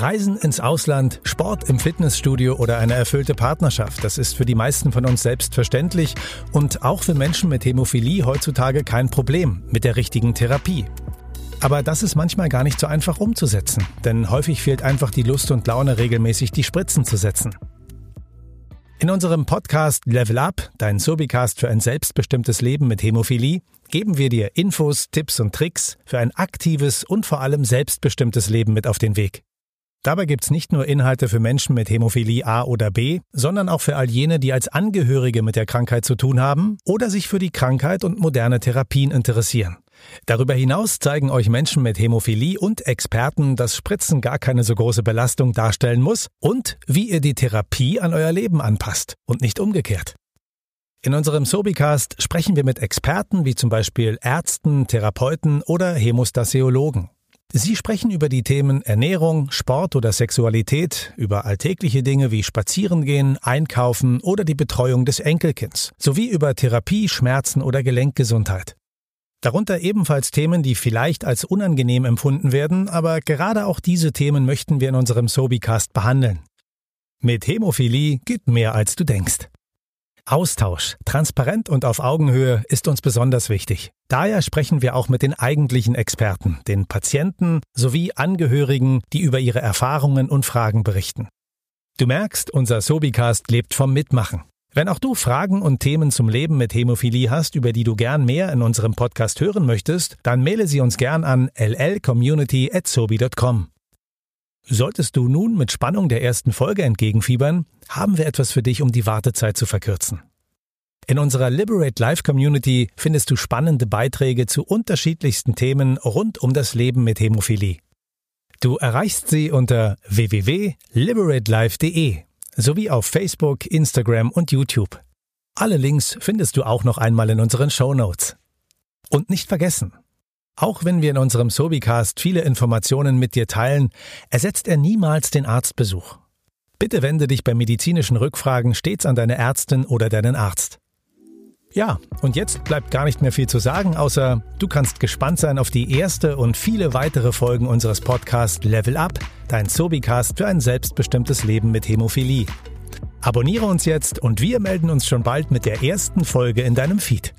Reisen ins Ausland, Sport im Fitnessstudio oder eine erfüllte Partnerschaft, das ist für die meisten von uns selbstverständlich und auch für Menschen mit Hämophilie heutzutage kein Problem mit der richtigen Therapie. Aber das ist manchmal gar nicht so einfach umzusetzen, denn häufig fehlt einfach die Lust und Laune, regelmäßig die Spritzen zu setzen. In unserem Podcast Level Up, dein Sobicast für ein selbstbestimmtes Leben mit Hämophilie, geben wir dir Infos, Tipps und Tricks für ein aktives und vor allem selbstbestimmtes Leben mit auf den Weg. Dabei gibt's nicht nur Inhalte für Menschen mit Hämophilie A oder B, sondern auch für all jene, die als Angehörige mit der Krankheit zu tun haben oder sich für die Krankheit und moderne Therapien interessieren. Darüber hinaus zeigen euch Menschen mit Hämophilie und Experten, dass Spritzen gar keine so große Belastung darstellen muss und wie ihr die Therapie an euer Leben anpasst und nicht umgekehrt. In unserem Sobicast sprechen wir mit Experten wie zum Beispiel Ärzten, Therapeuten oder Hämostasiologen. Sie sprechen über die Themen Ernährung, Sport oder Sexualität, über alltägliche Dinge wie Spazierengehen, Einkaufen oder die Betreuung des Enkelkinds, sowie über Therapie, Schmerzen oder Gelenkgesundheit. Darunter ebenfalls Themen, die vielleicht als unangenehm empfunden werden, aber gerade auch diese Themen möchten wir in unserem Sobicast behandeln. Mit Hämophilie geht mehr als du denkst. Austausch, transparent und auf Augenhöhe ist uns besonders wichtig. Daher sprechen wir auch mit den eigentlichen Experten, den Patienten sowie Angehörigen, die über ihre Erfahrungen und Fragen berichten. Du merkst, unser Sobicast lebt vom Mitmachen. Wenn auch du Fragen und Themen zum Leben mit Hämophilie hast, über die du gern mehr in unserem Podcast hören möchtest, dann maile sie uns gern an llcommunity@sobi.com. Solltest du nun mit Spannung der ersten Folge entgegenfiebern, haben wir etwas für dich, um die Wartezeit zu verkürzen. In unserer Liberate Life Community findest du spannende Beiträge zu unterschiedlichsten Themen rund um das Leben mit Hämophilie. Du erreichst sie unter www.liberatelife.de sowie auf Facebook, Instagram und YouTube. Alle Links findest du auch noch einmal in unseren Show Notes. Und nicht vergessen, auch wenn wir in unserem Sobicast viele Informationen mit dir teilen, ersetzt er niemals den Arztbesuch. Bitte wende dich bei medizinischen Rückfragen stets an deine Ärztin oder deinen Arzt. Ja, und jetzt bleibt gar nicht mehr viel zu sagen, außer du kannst gespannt sein auf die erste und viele weitere Folgen unseres Podcasts Level Up, dein Sobicast für ein selbstbestimmtes Leben mit Hämophilie. Abonniere uns jetzt und wir melden uns schon bald mit der ersten Folge in deinem Feed.